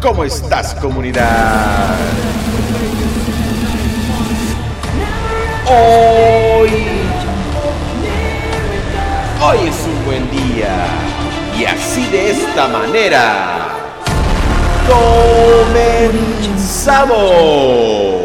¿Cómo estás comunidad? Hoy... Hoy es un buen día. Y así de esta manera... ¡Comenzamos!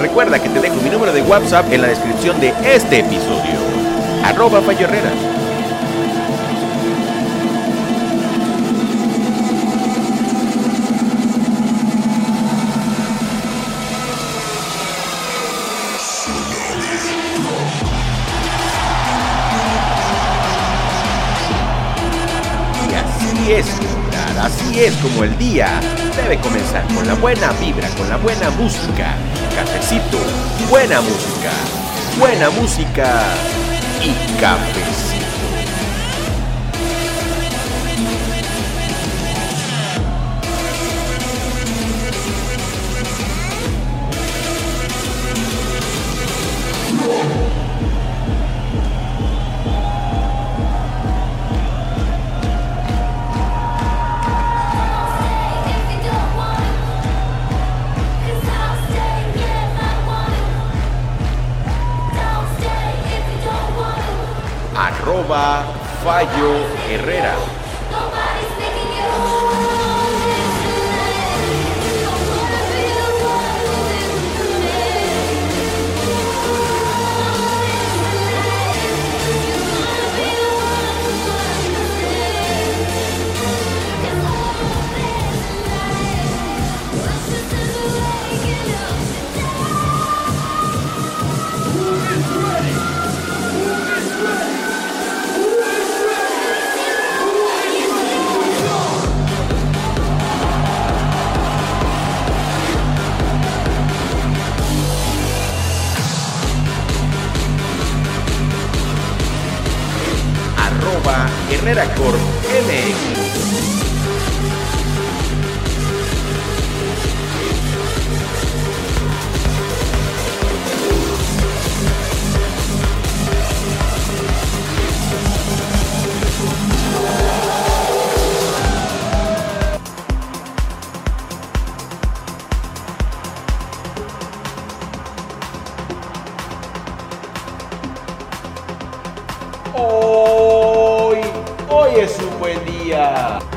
Recuerda que te dejo mi número de WhatsApp en la descripción de este episodio. Arroba Fallo. Y así es, así es como el día debe comenzar con la buena vibra, con la buena música, cafecito, buena música, buena música y cafecito. Fallo Herrera. Arroba Herrera Corp MX. hoy es un buen día.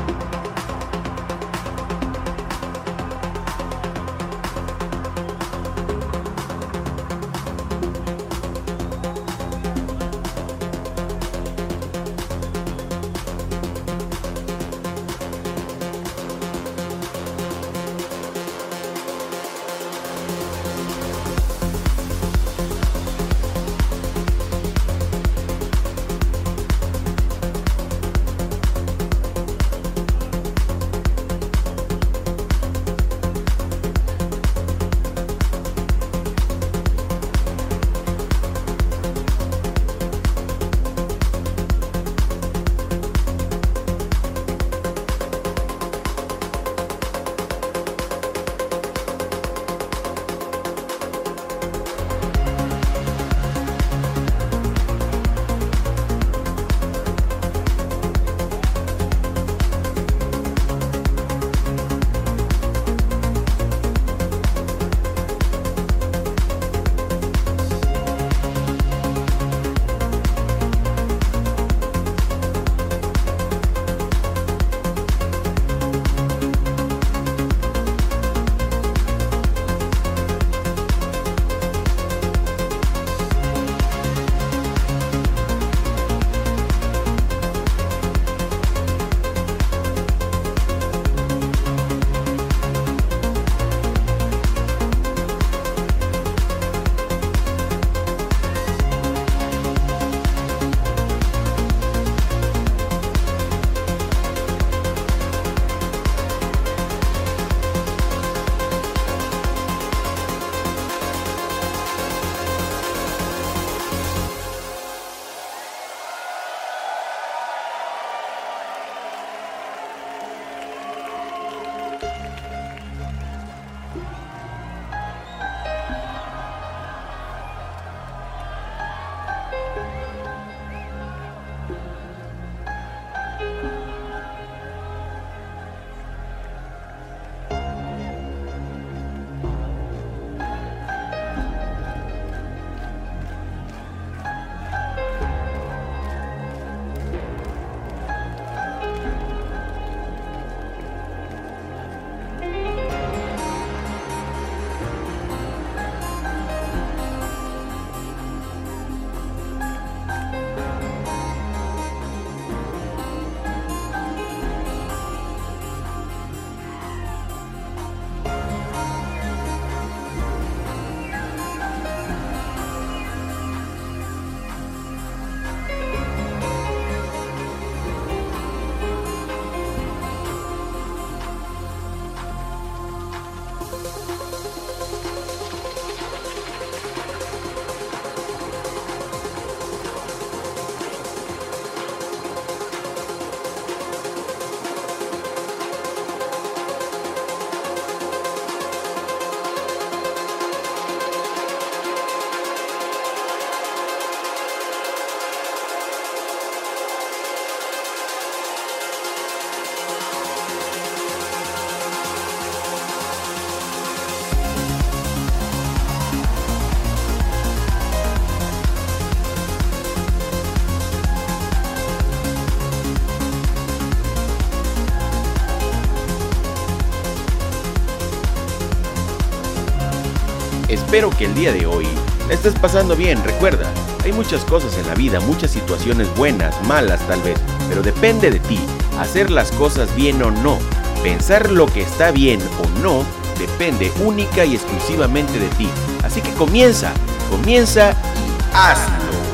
Espero que el día de hoy estés pasando bien. Recuerda, hay muchas cosas en la vida, muchas situaciones buenas, malas tal vez, pero depende de ti hacer las cosas bien o no. Pensar lo que está bien o no depende única y exclusivamente de ti. Así que comienza, comienza y hazlo.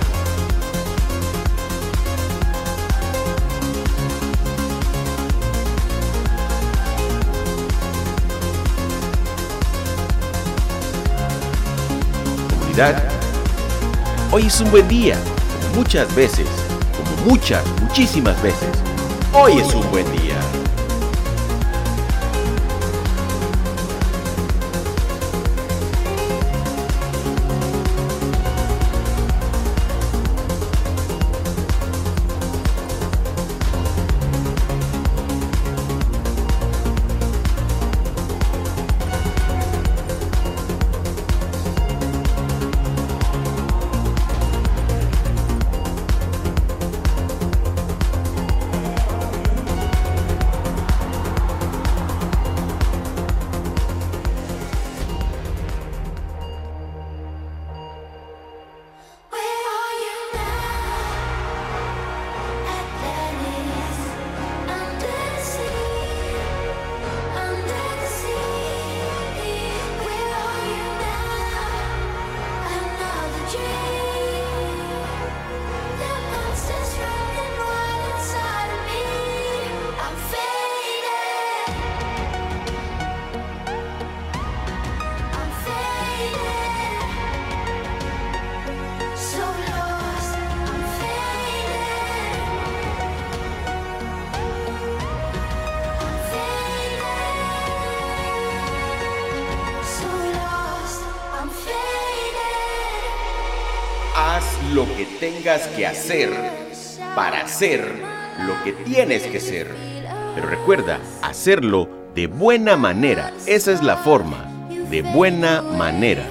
Hoy es un buen día, muchas veces, como muchas, muchísimas veces. Hoy es un buen día. Que hacer para ser lo que tienes que ser. Pero recuerda, hacerlo de buena manera. Esa es la forma, de buena manera.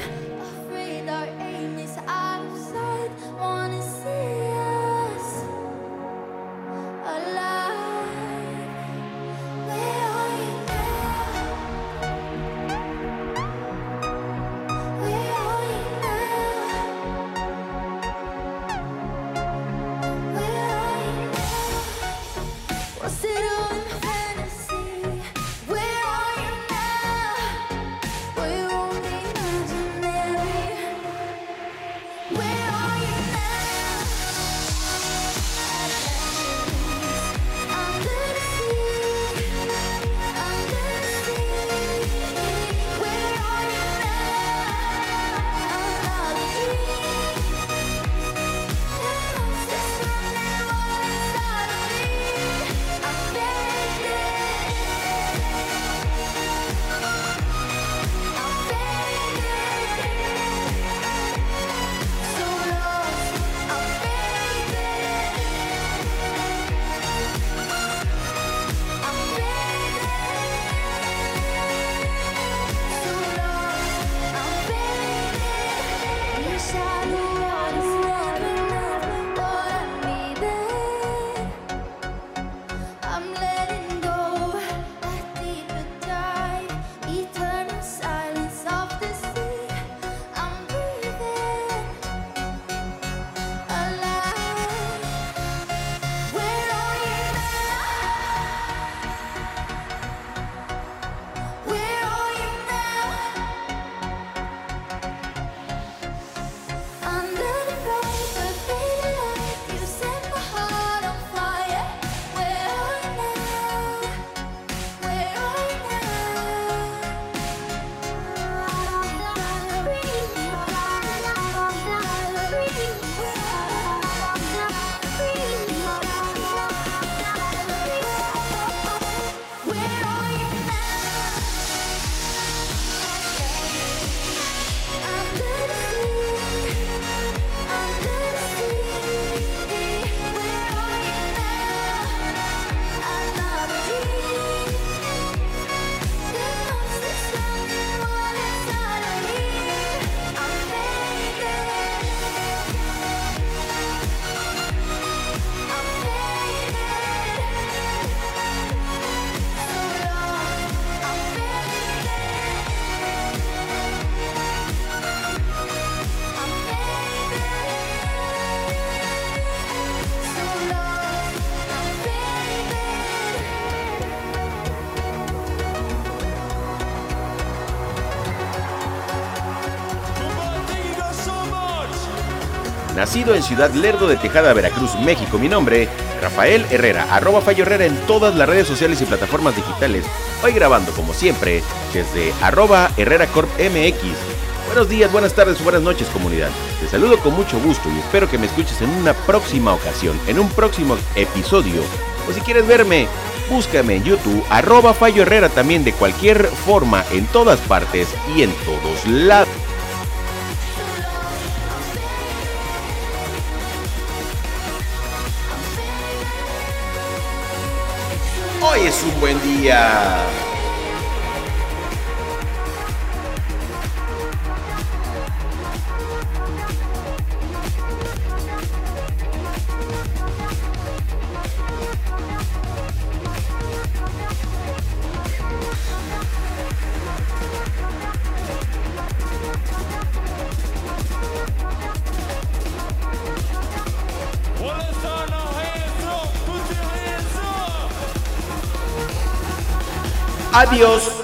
Nacido en Ciudad Lerdo de Tejada, Veracruz, México. Mi nombre, Rafael Herrera, arroba Fallo Herrera en todas las redes sociales y plataformas digitales. Hoy grabando, como siempre, desde arroba Herrera Corp MX. Buenos días, buenas tardes buenas noches, comunidad. Te saludo con mucho gusto y espero que me escuches en una próxima ocasión, en un próximo episodio. O si quieres verme, búscame en YouTube, arroba Fallo Herrera también de cualquier forma, en todas partes y en todos lados. Un buen día. Adiós.